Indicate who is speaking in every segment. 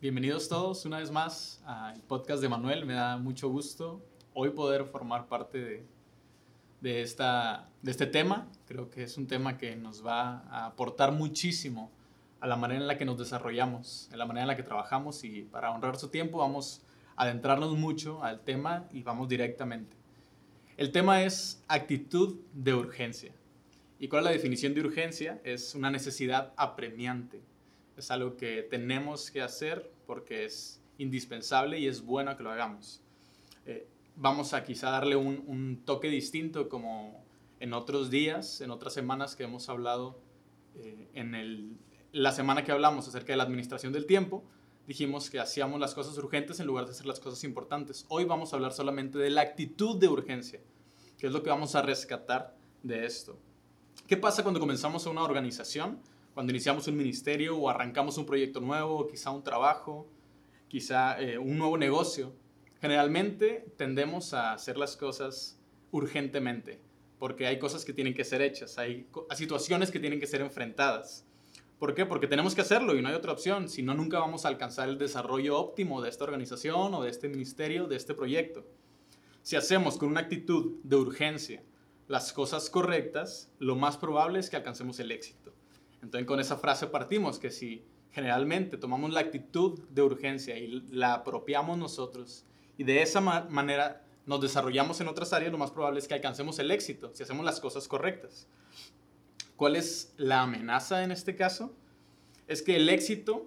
Speaker 1: Bienvenidos todos una vez más al podcast de Manuel. Me da mucho gusto hoy poder formar parte de, este tema. Creo que es un tema que nos va a aportar muchísimo a la manera en la que nos desarrollamos, a la manera en la que trabajamos y para honrar su tiempo vamos a adentrarnos mucho al tema y vamos directamente. El tema es actitud de urgencia. ¿Y cuál es la definición de urgencia? Es una necesidad apremiante es algo que tenemos que hacer porque es indispensable y es bueno que lo hagamos. Eh, vamos a quizá darle un, toque distinto como en otros días, en otras semanas que hemos hablado, eh, en el, la semana que hablamos acerca de la administración del tiempo, dijimos que hacíamos las cosas urgentes en lugar de hacer las cosas importantes. Hoy vamos a hablar solamente de la actitud de urgencia, que es lo que vamos a rescatar de esto. ¿Qué pasa cuando comenzamos una organización? Cuando iniciamos un ministerio o arrancamos un proyecto nuevo, quizá un trabajo, quizá eh, un nuevo negocio, generalmente tendemos a hacer las cosas urgentemente, porque hay cosas que tienen que ser hechas, hay, situaciones que tienen que ser enfrentadas. ¿Por qué? Porque tenemos que hacerlo y no hay otra opción, si no nunca vamos a alcanzar el desarrollo óptimo de esta organización o de este ministerio, de este proyecto. Si hacemos con una actitud de urgencia las cosas correctas, lo más probable es que alcancemos el éxito. Entonces con esa frase partimos, que si generalmente tomamos la actitud de urgencia y la apropiamos nosotros y de esa manera nos desarrollamos en otras áreas, lo más probable es que alcancemos el éxito si hacemos las cosas correctas. ¿Cuál es la amenaza en este caso? Es que el éxito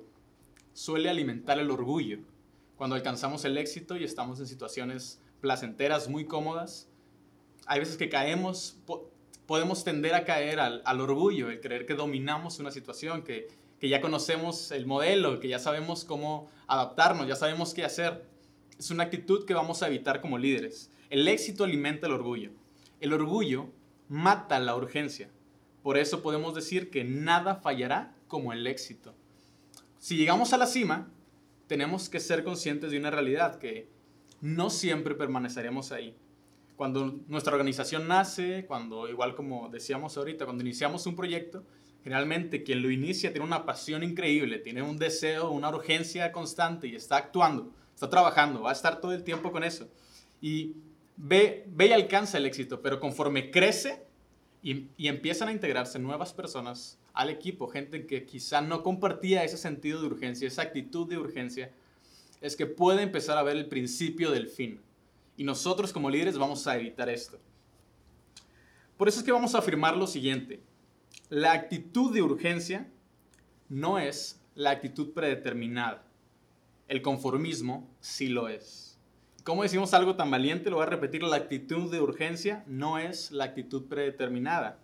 Speaker 1: suele alimentar el orgullo. Cuando alcanzamos el éxito y estamos en situaciones placenteras, muy cómodas, hay veces que caemos podemos tender a caer al, orgullo, el creer que dominamos una situación, que, que ya conocemos el modelo, que ya sabemos cómo adaptarnos, ya sabemos qué hacer. Es una actitud que vamos a evitar como líderes. El éxito alimenta el orgullo. El orgullo mata la urgencia. Por eso podemos decir que nada fallará como el éxito. Si llegamos a la cima, tenemos que ser conscientes de una realidad, que no siempre permaneceremos ahí cuando nuestra organización nace, cuando, igual como decíamos ahorita, cuando iniciamos un proyecto, generalmente quien lo inicia tiene una pasión increíble, tiene un deseo, una urgencia constante y está actuando, está trabajando, va a estar todo el tiempo con eso. Y ve, ve y alcanza el éxito, pero conforme crece y, y empiezan a integrarse nuevas personas al equipo, gente que quizá no compartía ese sentido de urgencia, esa actitud de urgencia, es que puede empezar a ver el principio del fin y nosotros como líderes vamos a evitar esto. Por eso es que vamos a afirmar lo siguiente. La actitud de urgencia no es la actitud predeterminada. El conformismo sí lo es. Como decimos algo tan valiente, lo voy a repetir, la actitud de urgencia no es la actitud predeterminada.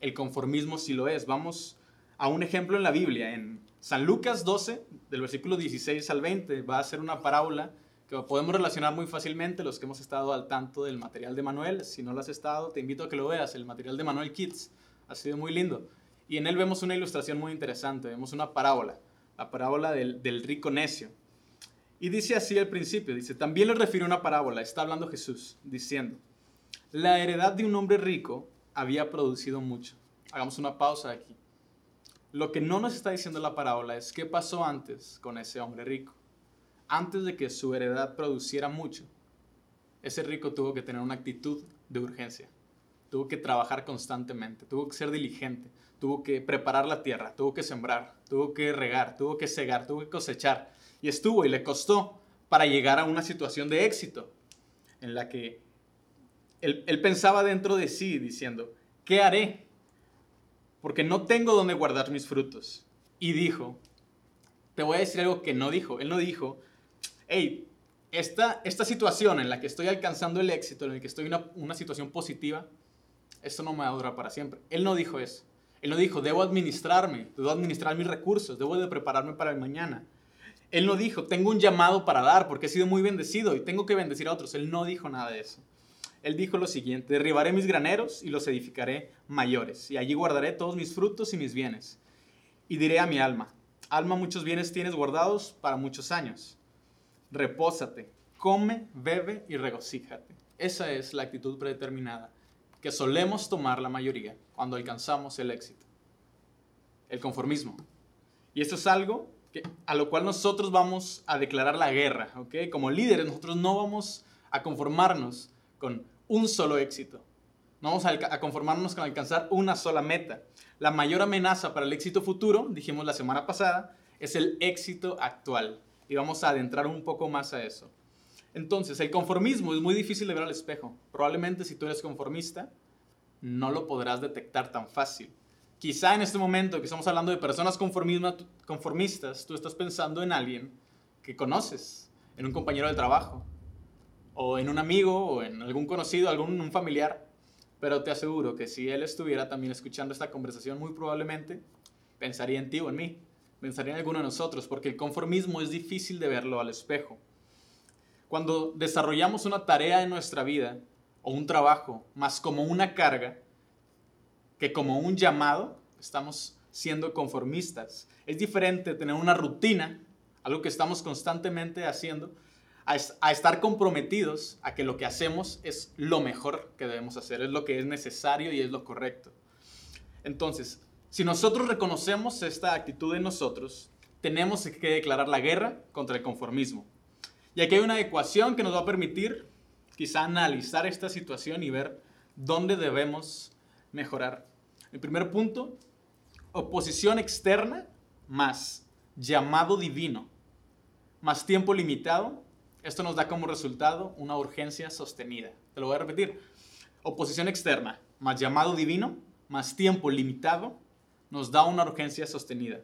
Speaker 1: El conformismo sí lo es. Vamos a un ejemplo en la Biblia. En San Lucas 12, del versículo 16 al 20, va a ser una parábola que podemos relacionar muy fácilmente los que hemos estado al tanto del material de Manuel. Si no lo has estado, te invito a que lo veas. El material de Manuel Kids ha sido muy lindo. Y en él vemos una ilustración muy interesante. Vemos una parábola, la parábola del, del rico necio. Y dice así al principio, dice, también le refiere una parábola, está hablando Jesús, diciendo, la heredad de un hombre rico había producido mucho. Hagamos una pausa aquí. Lo que no nos está diciendo la parábola es qué pasó antes con ese hombre rico antes de que su heredad produciera mucho, ese rico tuvo que tener una actitud de urgencia. Tuvo que trabajar constantemente, tuvo que ser diligente, tuvo que preparar la tierra, tuvo que sembrar, tuvo que regar, tuvo que cegar, tuvo que cosechar. Y estuvo y le costó para llegar a una situación de éxito en la que él, él pensaba dentro de sí diciendo, ¿qué haré? Porque no tengo donde guardar mis frutos. Y dijo, te voy a decir algo que no dijo. Él no dijo, hey, esta, esta situación en la que estoy alcanzando el éxito, en la que estoy en una, situación positiva, esto no me va a durar para siempre. Él no dijo eso. Él no dijo, debo administrarme, debo administrar mis recursos, debo de prepararme para el mañana. Él no dijo, tengo un llamado para dar porque he sido muy bendecido y tengo que bendecir a otros. Él no dijo nada de eso. Él dijo lo siguiente, derribaré mis graneros y los edificaré mayores, y allí guardaré todos mis frutos y mis bienes. Y diré a mi alma, alma, muchos bienes tienes guardados para muchos años repósate, come, bebe y regocíjate. Esa es la actitud predeterminada que solemos tomar la mayoría cuando alcanzamos el éxito. El conformismo. Y esto es algo a lo cual nosotros vamos a declarar la guerra, ¿ok? Como líderes nosotros no vamos a conformarnos con un solo éxito. No vamos a conformarnos con alcanzar una sola meta. La mayor amenaza para el éxito futuro, dijimos la semana pasada, es el éxito actual. Y vamos a adentrar un poco más a eso. Entonces, el conformismo es muy difícil de ver al espejo. Probablemente si tú eres conformista, no lo podrás detectar tan fácil. Quizá en este momento que estamos hablando de personas conformistas, tú estás pensando en alguien que conoces, en un compañero de trabajo, o en un amigo, o en algún conocido, algún familiar. Pero te aseguro que si él estuviera también escuchando esta conversación, muy probablemente pensaría en ti o en mí, pensaría en alguno de nosotros, porque el conformismo es difícil de verlo al espejo. Cuando desarrollamos una tarea en nuestra vida o un trabajo más como una carga que como un llamado, estamos siendo conformistas. Es diferente tener una rutina, algo que estamos constantemente haciendo, a, estar comprometidos a que lo que hacemos es lo mejor que debemos hacer, es lo que es necesario y es lo correcto. Entonces, si nosotros reconocemos esta actitud en nosotros, tenemos que declarar la guerra contra el conformismo. Y aquí hay una ecuación que nos va a permitir quizá analizar esta situación y ver dónde debemos mejorar. El primer punto, oposición externa más llamado divino más tiempo limitado. Esto nos da como resultado una urgencia sostenida. Te lo voy a repetir. Oposición externa más llamado divino más tiempo limitado nos da una urgencia sostenida.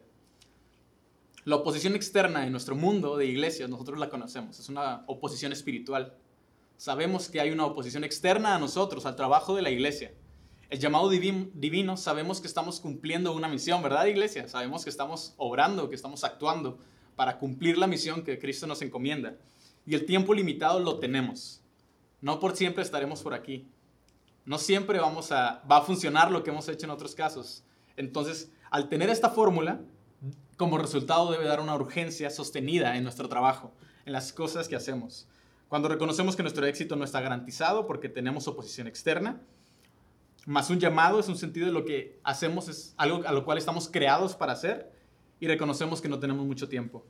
Speaker 1: La oposición externa en nuestro mundo de iglesias, nosotros la conocemos, es una oposición espiritual. Sabemos que hay una oposición externa a nosotros, al trabajo de la iglesia. El llamado divino, sabemos que estamos cumpliendo una misión, ¿verdad, iglesia? Sabemos que estamos obrando, que estamos actuando para cumplir la misión que Cristo nos encomienda. Y el tiempo limitado lo tenemos. No por siempre estaremos por aquí. No siempre vamos a, va a funcionar lo que hemos hecho en otros casos. Entonces, al tener esta fórmula, como resultado debe dar una urgencia sostenida en nuestro trabajo, en las cosas que hacemos. Cuando reconocemos que nuestro éxito no está garantizado porque tenemos oposición externa, más un llamado es un sentido de lo que hacemos es algo a lo cual estamos creados para hacer y reconocemos que no tenemos mucho tiempo.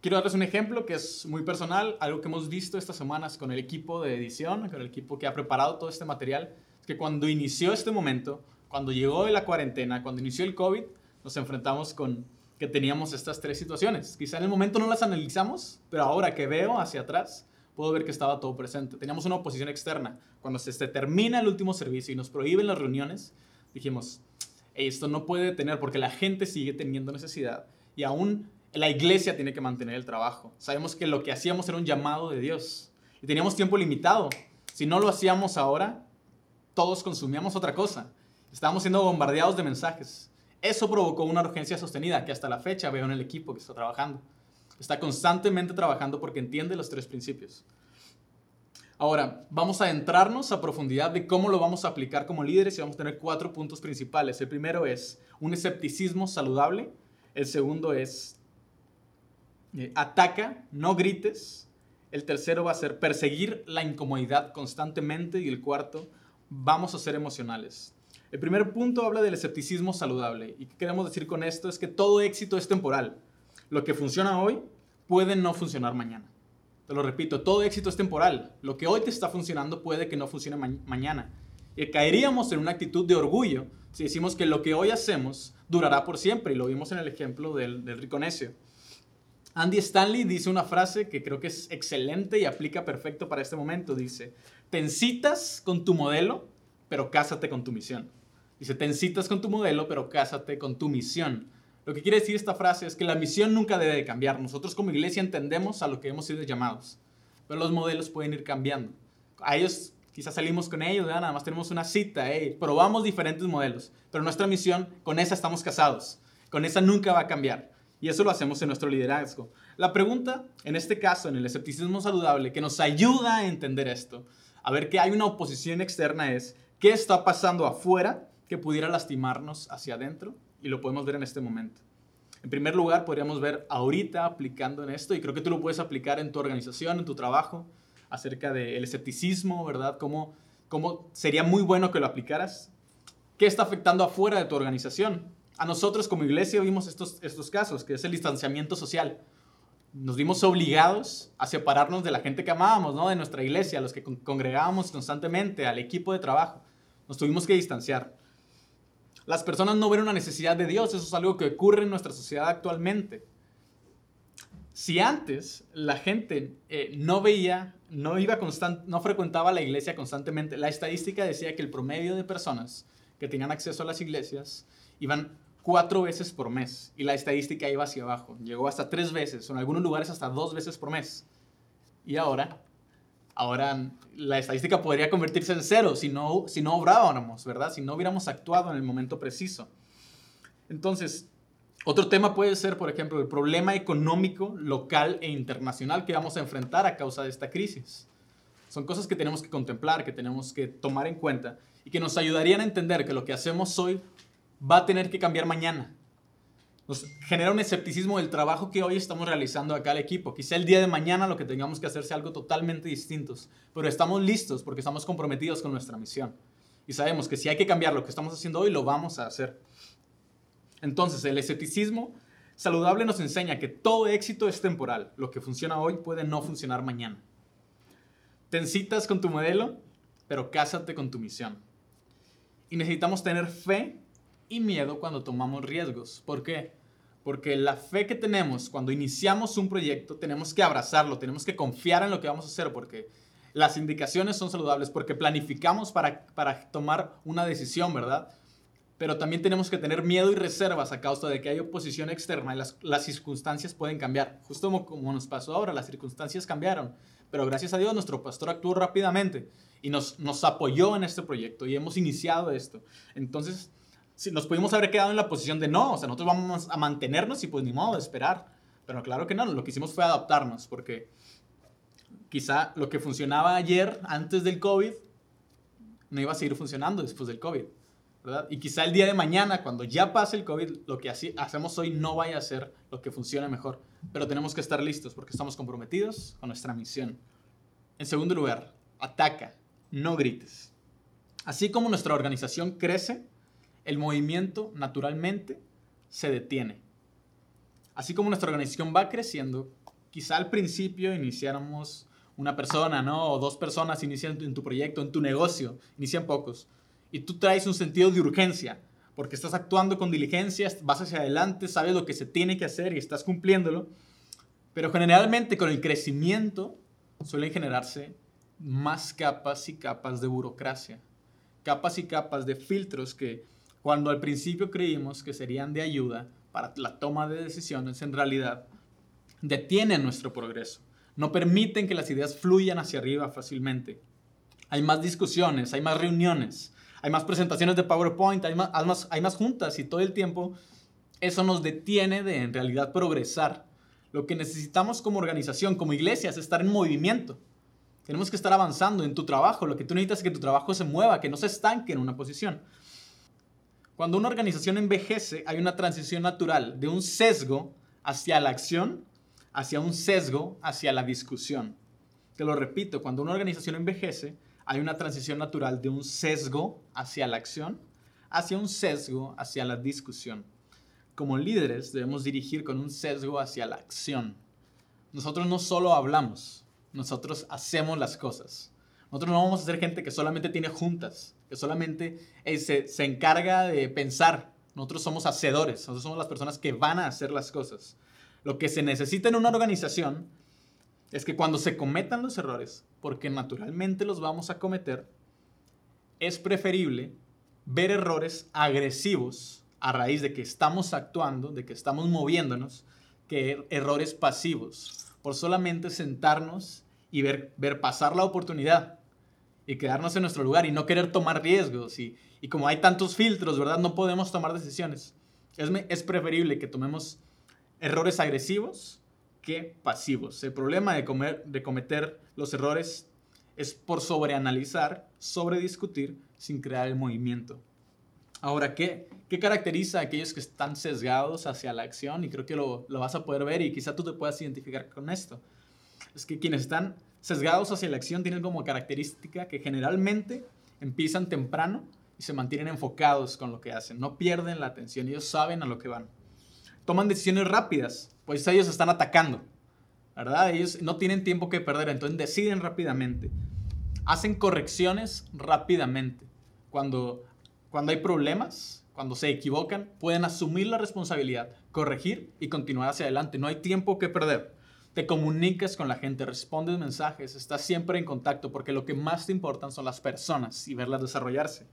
Speaker 1: Quiero darles un ejemplo que es muy personal, algo que hemos visto estas semanas con el equipo de edición, con el equipo que ha preparado todo este material, es que cuando inició este momento, cuando llegó la cuarentena, cuando inició el COVID, nos enfrentamos con que teníamos estas tres situaciones. Quizá en el momento no las analizamos, pero ahora que veo hacia atrás, puedo ver que estaba todo presente. Teníamos una oposición externa. Cuando se, termina el último servicio y nos prohíben las reuniones, dijimos, esto no puede tener porque la gente sigue teniendo necesidad y aún la iglesia tiene que mantener el trabajo. Sabemos que lo que hacíamos era un llamado de Dios y teníamos tiempo limitado. Si no lo hacíamos ahora, todos consumíamos otra cosa. Estábamos siendo bombardeados de mensajes. Eso provocó una urgencia sostenida que hasta la fecha veo en el equipo que está trabajando. Está constantemente trabajando porque entiende los tres principios. Ahora, vamos a entrarnos a profundidad de cómo lo vamos a aplicar como líderes y vamos a tener cuatro puntos principales. El primero es un escepticismo saludable. El segundo es eh, ataca, no grites. El tercero va a ser perseguir la incomodidad constantemente. Y el cuarto, vamos a ser emocionales. El primer punto habla del escepticismo saludable. ¿Y qué queremos decir con esto? Es que todo éxito es temporal. Lo que funciona hoy puede no funcionar mañana. Te lo repito, todo éxito es temporal. Lo que hoy te está funcionando puede que no funcione mañana. Y caeríamos en una actitud de orgullo si decimos que lo que hoy hacemos durará por siempre. Y lo vimos en el ejemplo del, rico necio. Andy Stanley dice una frase que creo que es excelente y aplica perfecto para este momento. Dice, te incitas con tu modelo, pero cásate con tu misión. Dice, te incitas con tu modelo, pero cásate con tu misión. Lo que quiere decir esta frase es que la misión nunca debe de cambiar. Nosotros como iglesia entendemos a lo que hemos sido llamados, pero los modelos pueden ir cambiando. A ellos quizás salimos con ellos, nada más tenemos una cita, probamos diferentes modelos, pero nuestra misión, con esa estamos casados, con esa nunca va a cambiar. Y eso lo hacemos en nuestro liderazgo. La pregunta, en este caso, en el escepticismo saludable, que nos ayuda a entender esto, a ver que hay una oposición externa es, ¿qué está pasando afuera que pudiera lastimarnos hacia adentro y lo podemos ver en este momento. En primer lugar, podríamos ver ahorita aplicando en esto, y creo que tú lo puedes aplicar en tu organización, en tu trabajo, acerca del escepticismo, ¿verdad? ¿Cómo, ¿Cómo sería muy bueno que lo aplicaras? ¿Qué está afectando afuera de tu organización? A nosotros como iglesia vimos estos, estos casos, que es el distanciamiento social. Nos vimos obligados a separarnos de la gente que amábamos, ¿no? De nuestra iglesia, a los que congregábamos constantemente, al equipo de trabajo. Nos tuvimos que distanciar. Las personas no ven una necesidad de Dios, eso es algo que ocurre en nuestra sociedad actualmente. Si antes la gente eh, no veía, no iba constant, no frecuentaba la iglesia constantemente, la estadística decía que el promedio de personas que tenían acceso a las iglesias iban cuatro veces por mes y la estadística iba hacia abajo. Llegó hasta tres veces, o en algunos lugares hasta dos veces por mes. Y ahora, ahora la estadística podría convertirse en cero si no, si no obrábamos, ¿verdad? Si no hubiéramos actuado en el momento preciso. Entonces, otro tema puede ser, por ejemplo, el problema económico local e internacional que vamos a enfrentar a causa de esta crisis. Son cosas que tenemos que contemplar, que tenemos que tomar en cuenta y que nos ayudarían a entender que lo que hacemos hoy va a tener que cambiar mañana. Nos genera un escepticismo del trabajo que hoy estamos realizando acá al equipo. Quizá el día de mañana lo que tengamos que hacer sea algo totalmente distinto, pero estamos listos porque estamos comprometidos con nuestra misión. Y sabemos que si hay que cambiar lo que estamos haciendo hoy, lo vamos a hacer. Entonces, el escepticismo saludable nos enseña que todo éxito es temporal. Lo que funciona hoy puede no funcionar mañana. Te citas con tu modelo, pero cásate con tu misión. Y necesitamos tener fe y miedo cuando tomamos riesgos. ¿Por qué? Porque la fe que tenemos cuando iniciamos un proyecto, tenemos que abrazarlo, tenemos que confiar en lo que vamos a hacer, porque las indicaciones son saludables, porque planificamos para, para tomar una decisión, ¿verdad? pero también tenemos que tener miedo y reservas a causa de que hay oposición externa y las, las circunstancias pueden cambiar. Justo como, como, nos pasó ahora, las circunstancias cambiaron, pero gracias a Dios nuestro pastor actuó rápidamente y nos, nos apoyó en este proyecto y hemos iniciado esto. Entonces, si nos pudimos haber quedado en la posición de no, o sea, nosotros vamos a mantenernos y pues ni modo de esperar. Pero claro que no, lo que hicimos fue adaptarnos porque quizá lo que funcionaba ayer antes del COVID no iba a seguir funcionando después del COVID. Y quizá el día de mañana, cuando ya pase el COVID, lo que así hacemos hoy no vaya a ser lo que funcione mejor. Pero tenemos que estar listos porque estamos comprometidos con nuestra misión. En segundo lugar, ataca, no grites. Así como nuestra organización crece, el movimiento naturalmente se detiene. Así como nuestra organización va creciendo, quizá al principio iniciáramos una persona, ¿no? O dos personas inician en tu proyecto, en tu negocio, inician pocos y tú traes un sentido de urgencia, porque estás actuando con diligencia, vas hacia adelante, sabes lo que se tiene que hacer y estás cumpliéndolo. Pero generalmente con el crecimiento suelen generarse más capas y capas de burocracia, capas y capas de filtros que cuando al principio creímos que serían de ayuda para la toma de decisiones, en realidad detienen nuestro progreso, no permiten que las ideas fluyan hacia arriba fácilmente. Hay más discusiones, hay más reuniones, hay más presentaciones de PowerPoint, hay más, juntas y todo el tiempo eso nos detiene de en realidad progresar. Lo que necesitamos como organización, como iglesia, es estar en movimiento. Tenemos que estar avanzando en tu trabajo. Lo que tú necesitas es que tu trabajo se mueva, que no se estanque en una posición. Cuando una organización envejece, hay una transición natural de un sesgo hacia la acción hacia un sesgo hacia la discusión. Te lo repito, cuando una organización envejece, hay una transición natural de un sesgo hacia la acción hacia un sesgo hacia la discusión. Como líderes debemos dirigir con un sesgo hacia la acción. Nosotros no solo hablamos, nosotros hacemos las cosas. Nosotros no vamos a ser gente que solamente tiene juntas, que solamente eh, se, se encarga de pensar. Nosotros somos hacedores, nosotros somos las personas que van a hacer las cosas. Lo que se necesita en una organización es que cuando se cometan los errores, porque naturalmente los vamos a cometer, es preferible ver errores agresivos a raíz de que estamos actuando, de que estamos moviéndonos, que er-, errores pasivos, por solamente sentarnos y ver, ver pasar la oportunidad y quedarnos en nuestro lugar y no querer tomar riesgos. Y, y como hay tantos filtros, ¿verdad? No podemos tomar decisiones. Es, es preferible que tomemos errores agresivos que pasivos. El problema de, comer, de cometer los errores es por sobreanalizar, sobrediscutir, sin crear el movimiento. Ahora, ¿qué, ¿qué caracteriza a aquellos que están sesgados hacia la acción? Y creo que lo, lo vas a poder ver y quizá tú te puedas identificar con esto. Es que quienes están sesgados hacia la acción tienen como característica que generalmente empiezan temprano y se mantienen enfocados con lo que hacen. No pierden la atención, ellos saben a lo que van. Toman decisiones rápidas, pues ellos están atacando, ¿verdad? Ellos no tienen tiempo que perder, entonces deciden rápidamente. Hacen correcciones rápidamente. Cuando, cuando hay problemas, cuando se equivocan, pueden asumir la responsabilidad, corregir y continuar hacia adelante. No hay tiempo que perder te comunicas con la gente, respondes mensajes, estás siempre en contacto porque lo que más te importan son las personas y verlas desarrollarse.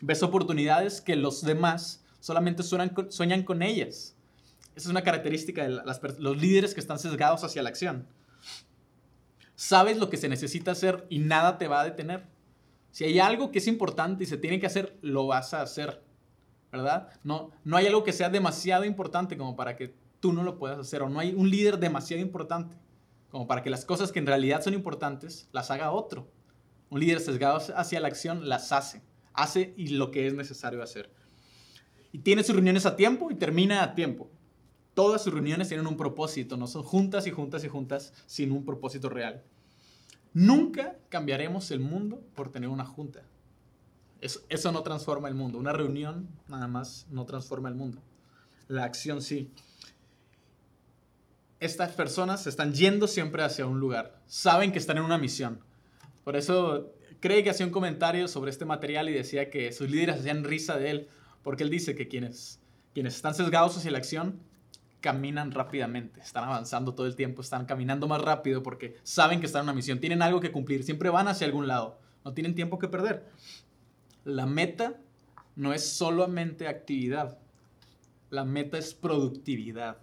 Speaker 1: Ves oportunidades que los demás solamente sueñan con, ellas. Esa es una característica de los líderes que están sesgados hacia la acción. Sabes lo que se necesita hacer y nada te va a detener. Si hay algo que es importante y se tiene que hacer, lo vas a hacer. ¿Verdad? No, no hay algo que sea demasiado importante como para que tú no lo puedes hacer o no hay un líder demasiado importante como para que las cosas que en realidad son importantes las haga otro. Un líder sesgado hacia la acción las hace, hace y lo que es necesario hacer. Y tiene sus reuniones a tiempo y termina a tiempo. Todas sus reuniones tienen un propósito, no son juntas y juntas y juntas sin un propósito real. Nunca cambiaremos el mundo por tener una junta. Eso, eso no transforma el mundo. Una reunión nada más no transforma el mundo. La acción sí estas personas están yendo siempre hacia un lugar, saben que están en una misión. Por eso cree que hacía un comentario sobre este material y decía que sus líderes hacían risa de él, porque él dice que quienes, quienes están sesgados hacia la acción caminan rápidamente, están avanzando todo el tiempo, están caminando más rápido porque saben que están en una misión, tienen algo que cumplir, siempre van hacia algún lado, no tienen tiempo que perder. La meta no es solamente actividad, la meta es productividad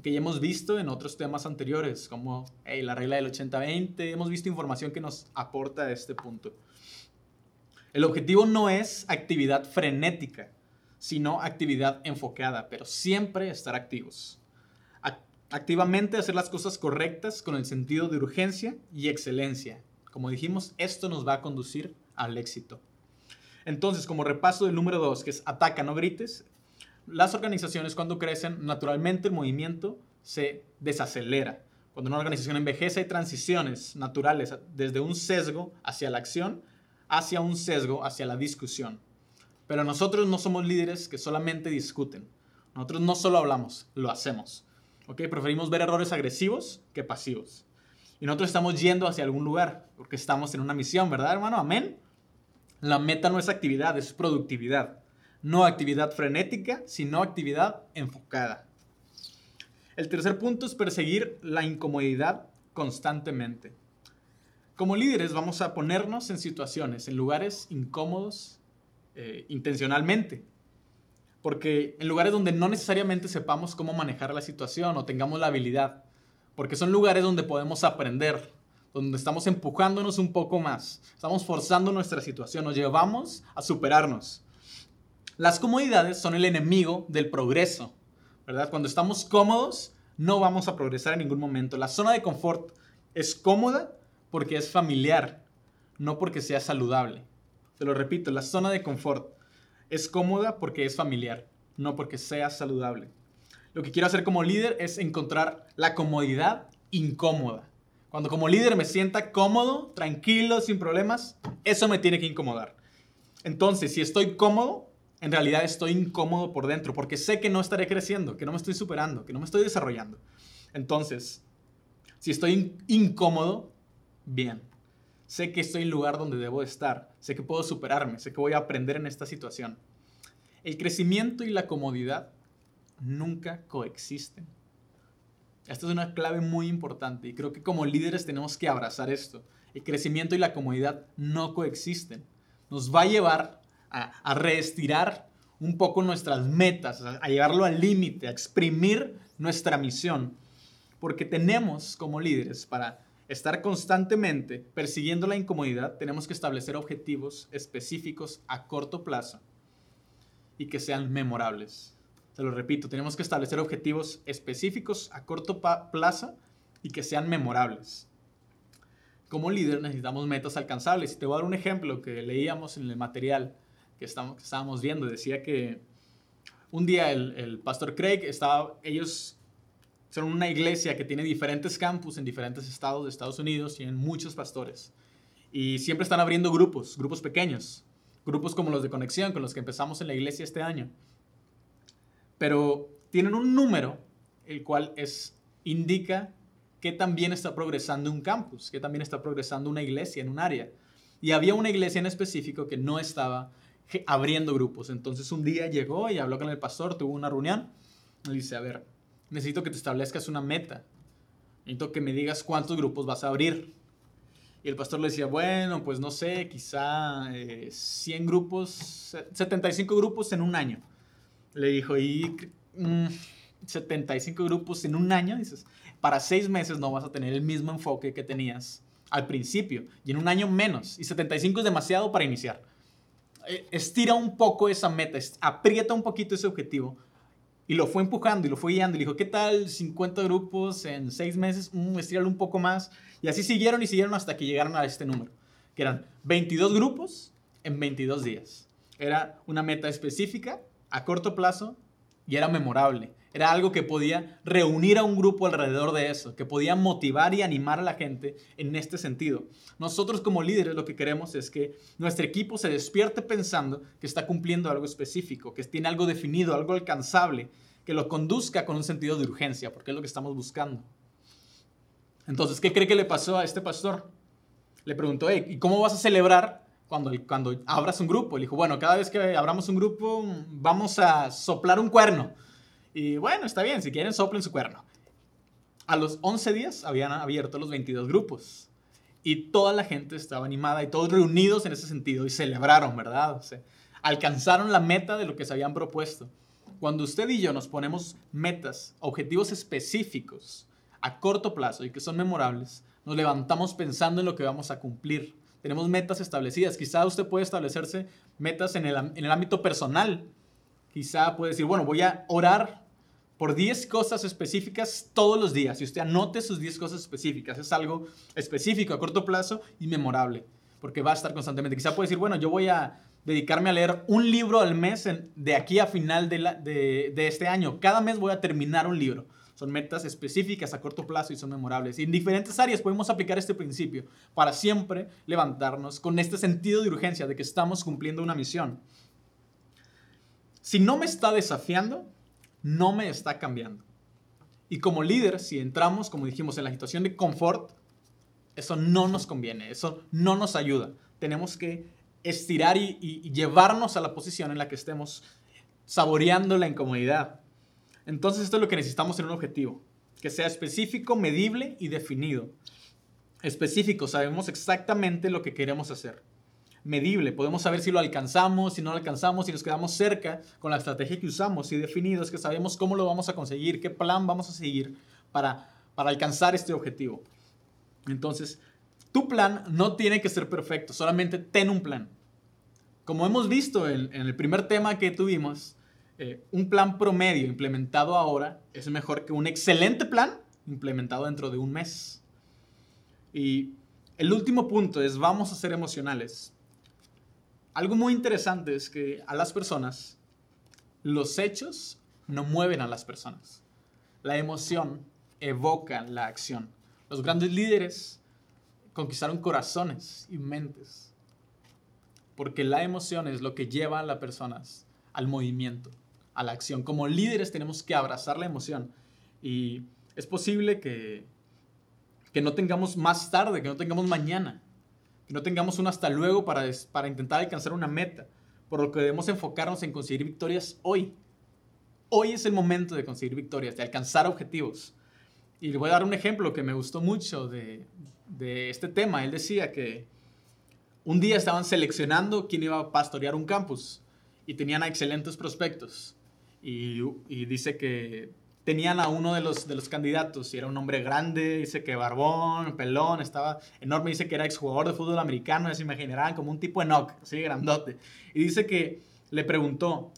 Speaker 1: que ya hemos visto en otros temas anteriores, como la regla del 80-20, hemos visto información que nos aporta a este punto. El objetivo no es actividad frenética, sino actividad enfocada, pero siempre estar activos. Activamente hacer las cosas correctas con el sentido de urgencia y excelencia. Como dijimos, esto nos va a conducir al éxito. Entonces, como repaso del número 2, que es ataca, no grites, las organizaciones cuando crecen, naturalmente el movimiento se desacelera. Cuando una organización envejece hay transiciones naturales desde un sesgo hacia la acción hacia un sesgo hacia la discusión. Pero nosotros no somos líderes que solamente discuten. Nosotros no solo hablamos, lo hacemos. ¿ok? Preferimos ver errores agresivos que pasivos. Y nosotros estamos yendo hacia algún lugar porque estamos en una misión, ¿verdad, hermano? Amén. La meta no es actividad, es productividad. No actividad frenética, sino actividad enfocada. El tercer punto es perseguir la incomodidad constantemente. Como líderes vamos a ponernos en situaciones, en lugares incómodos eh, intencionalmente. Porque en lugares donde no necesariamente sepamos cómo manejar la situación o tengamos la habilidad. Porque son lugares donde podemos aprender, donde estamos empujándonos un poco más. Estamos forzando nuestra situación, nos llevamos a superarnos. Las comodidades son el enemigo del progreso, ¿verdad? Cuando estamos cómodos, no vamos a progresar en ningún momento. La zona de confort es cómoda porque es familiar, no porque sea saludable. Te lo repito, la zona de confort es cómoda porque es familiar, no porque sea saludable. Lo que quiero hacer como líder es encontrar la comodidad incómoda. Cuando como líder me sienta cómodo, tranquilo, sin problemas, eso me tiene que incomodar. Entonces, si estoy cómodo, en realidad estoy incómodo por dentro porque sé que no estaré creciendo, que no me estoy superando, que no me estoy desarrollando. Entonces, si estoy incómodo, bien. Sé que estoy en el lugar donde debo estar, sé que puedo superarme, sé que voy a aprender en esta situación. El crecimiento y la comodidad nunca coexisten. Esta es una clave muy importante y creo que como líderes tenemos que abrazar esto. El crecimiento y la comodidad no coexisten. Nos va a llevar a, reestirar un poco nuestras metas, a, llevarlo al límite, a exprimir nuestra misión. Porque tenemos como líderes para estar constantemente persiguiendo la incomodidad, tenemos que establecer objetivos específicos a corto plazo y que sean memorables. Se lo repito, tenemos que establecer objetivos específicos a corto plazo y que sean memorables. Como líder necesitamos metas alcanzables. Y te voy a dar un ejemplo que leíamos en el material que, estábamos viendo. Decía que un día el, pastor Craig estaba, ellos son una iglesia que tiene diferentes campus en diferentes estados de Estados Unidos, tienen muchos pastores. Y siempre están abriendo grupos, grupos pequeños. grupos como los de conexión, con los que empezamos en la iglesia este año. Pero tienen un número, el cual es, indica que también está progresando un campus, que también está progresando una iglesia en un área. Y había una iglesia en específico que no estaba abriendo grupos. Entonces un día llegó y habló con el pastor, tuvo una reunión. Y dice, a ver, necesito que te establezcas una meta. Necesito que me digas cuántos grupos vas a abrir. Y el pastor le decía, bueno, pues no sé, quizá 100 eh, grupos, 75 grupos en un año. Le dijo, y 75 mm, grupos en un año, dices, para seis meses no vas a tener el mismo enfoque que tenías al principio, y en un año menos, y 75 es demasiado para iniciar. Eh, estira un poco esa meta, aprieta un poquito ese objetivo, y lo fue empujando y lo fue guiando. Y dijo, ¿qué tal 50 grupos en seis meses? Mm, un poco más. Y así siguieron y siguieron hasta que llegaron a este número, que eran 22 grupos en 22 días. Era una meta específica, a corto plazo, y era memorable. Era algo que podía reunir a un grupo alrededor de eso, que podía motivar y animar a la gente en este sentido. Nosotros como líderes lo que queremos es que nuestro equipo se despierte pensando que está cumpliendo algo específico, que tiene algo definido, algo alcanzable, que lo conduzca con un sentido de urgencia, porque es lo que estamos buscando. Entonces, ¿qué cree que le pasó a este pastor? Le preguntó, ¿y cómo vas a celebrar cuando, cuando abras un grupo? Le dijo, bueno, cada vez que abramos un grupo, vamos a soplar un cuerno. Y bueno, está bien, si quieren, soplen su cuerno. A los 11 días habían abierto los 22 grupos. Y toda la gente estaba animada y todos reunidos en ese sentido y celebraron, ¿verdad? O sea, alcanzaron la meta de lo que se habían propuesto. Cuando usted y yo nos ponemos metas, objetivos específicos a corto plazo y que son memorables, nos levantamos pensando en lo que vamos a cumplir. Tenemos metas establecidas. Quizá usted puede establecerse metas en el, en el ámbito personal. Quizá puede decir, bueno, voy a orar por 10 cosas específicas todos los días. Y usted anote sus 10 cosas específicas. Es algo específico a corto plazo y memorable, porque va a estar constantemente. Quizá puede decir, bueno, yo voy a dedicarme a leer un libro al mes de aquí a final de, de, este año. Cada mes voy a terminar un libro. Son metas específicas a corto plazo y son memorables. Y en diferentes áreas podemos aplicar este principio para siempre levantarnos con este sentido de urgencia de que estamos cumpliendo una misión. Si no me está desafiando, no me está cambiando. Y como líder, si entramos, como dijimos, en la situación de confort, eso no nos conviene, eso no nos ayuda. Tenemos que estirar y, llevarnos a la posición en la que estemos saboreando la incomodidad. Entonces esto es lo que necesitamos en un objetivo, que sea específico, medible y definido. Específico, sabemos exactamente lo que queremos hacer. Medible, podemos saber si lo alcanzamos, si no lo alcanzamos, si nos quedamos cerca con la estrategia que usamos y definido es que sabemos cómo lo vamos a conseguir, qué plan vamos a seguir para, para alcanzar este objetivo. Entonces, tu plan no tiene que ser perfecto, solamente ten un plan. Como hemos visto en, el primer tema que tuvimos, eh, un plan promedio implementado ahora es mejor que un excelente plan implementado dentro de un mes. Y el último punto es vamos a ser emocionales. Algo muy interesante es que a las personas, los hechos no mueven a las personas. La emoción evoca la acción. Los grandes líderes conquistaron corazones y mentes. Porque la emoción es lo que lleva a las personas al movimiento, a la acción. Como líderes tenemos que abrazar la emoción. Y es posible que, que no tengamos más tarde, que no tengamos mañana, no tengamos un hasta luego para, para intentar alcanzar una meta. Por lo que debemos enfocarnos en conseguir victorias hoy. Hoy es el momento de conseguir victorias, de alcanzar objetivos. Y le voy a dar un ejemplo que me gustó mucho de, de este tema. Él decía que un día estaban seleccionando quién iba a pastorear un campus y tenían excelentes prospectos. Y, y, dice que tenían a uno de los, de los candidatos y era un hombre grande, dice que barbón, pelón, estaba enorme, dice que era exjugador de fútbol americano, ya se imaginarán como un tipo de así grandote. Y dice que le preguntó,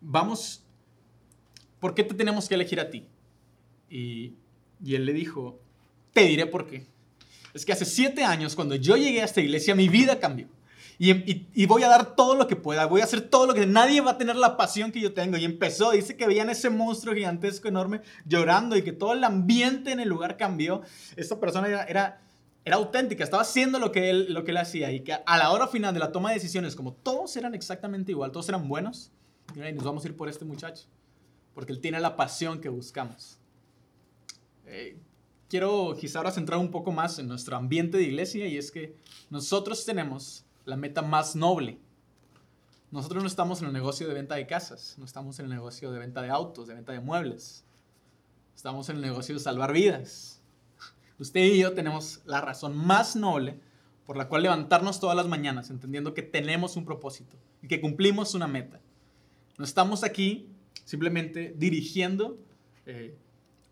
Speaker 1: vamos, ¿por qué te tenemos que elegir a ti? Y, y él le dijo, te diré por qué es que hace siete años, cuando yo llegué a esta iglesia, mi vida cambió. Y, voy a dar todo lo que pueda, voy a hacer todo lo que... Nadie va a tener la pasión que yo tengo. Y empezó, dice que veían ese monstruo gigantesco, enorme, llorando y que todo el ambiente en el lugar cambió. Esta persona era, era auténtica, estaba haciendo lo que, él, lo que él hacía y que a la hora final de la toma de decisiones, como todos eran exactamente igual, todos eran buenos, y nos vamos a ir por este muchacho, porque él tiene la pasión que buscamos. Eh, quiero quizá ahora centrar un poco más en nuestro ambiente de iglesia y es que nosotros tenemos la meta más noble. Nosotros no estamos en el negocio de venta de casas, no estamos en el negocio de venta de autos, de venta de muebles. Estamos en el negocio de salvar vidas. Usted y yo tenemos la razón más noble por la cual levantarnos todas las mañanas entendiendo que tenemos un propósito y que cumplimos una meta. No estamos aquí simplemente dirigiendo eh,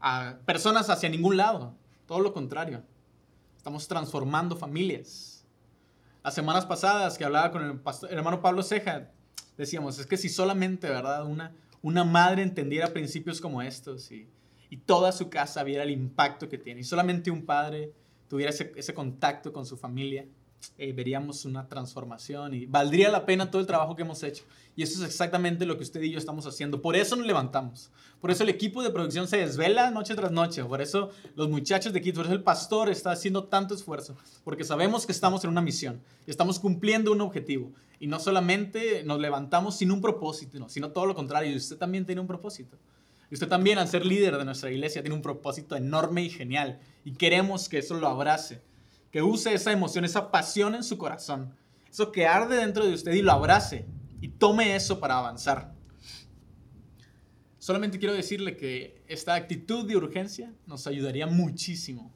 Speaker 1: a personas hacia ningún lado, todo lo contrario. Estamos transformando familias. Las semanas pasadas que hablaba con el, hermano Pablo Ceja, decíamos, es que si solamente, ¿verdad? Una, una madre entendiera principios como estos y, y toda su casa viera el impacto que tiene, y solamente un padre tuviera ese, ese contacto con su familia, eh, veríamos una transformación y valdría la pena todo el trabajo que hemos hecho. Y eso es exactamente lo que usted y yo estamos haciendo. Por eso nos levantamos. Por eso el equipo de producción se desvela noche tras noche. Por eso los muchachos de equipo, por eso el pastor está haciendo tanto esfuerzo. Porque sabemos que estamos en una misión estamos cumpliendo un objetivo. Y no solamente nos levantamos sin un propósito, sino todo lo contrario. Usted también tiene un propósito. Y usted también, al ser líder de nuestra iglesia, tiene un propósito enorme y genial. Y queremos que eso lo abrace que use esa emoción, esa pasión en su corazón, eso que arde dentro de usted y lo abrace y tome eso para avanzar. Solamente quiero decirle que esta actitud de urgencia nos ayudaría muchísimo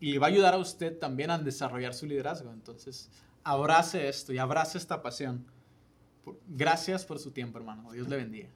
Speaker 1: y le va a ayudar a usted también a desarrollar su liderazgo. Entonces, abrace esto y abrace esta pasión. Gracias por su tiempo, hermano. Dios le bendiga.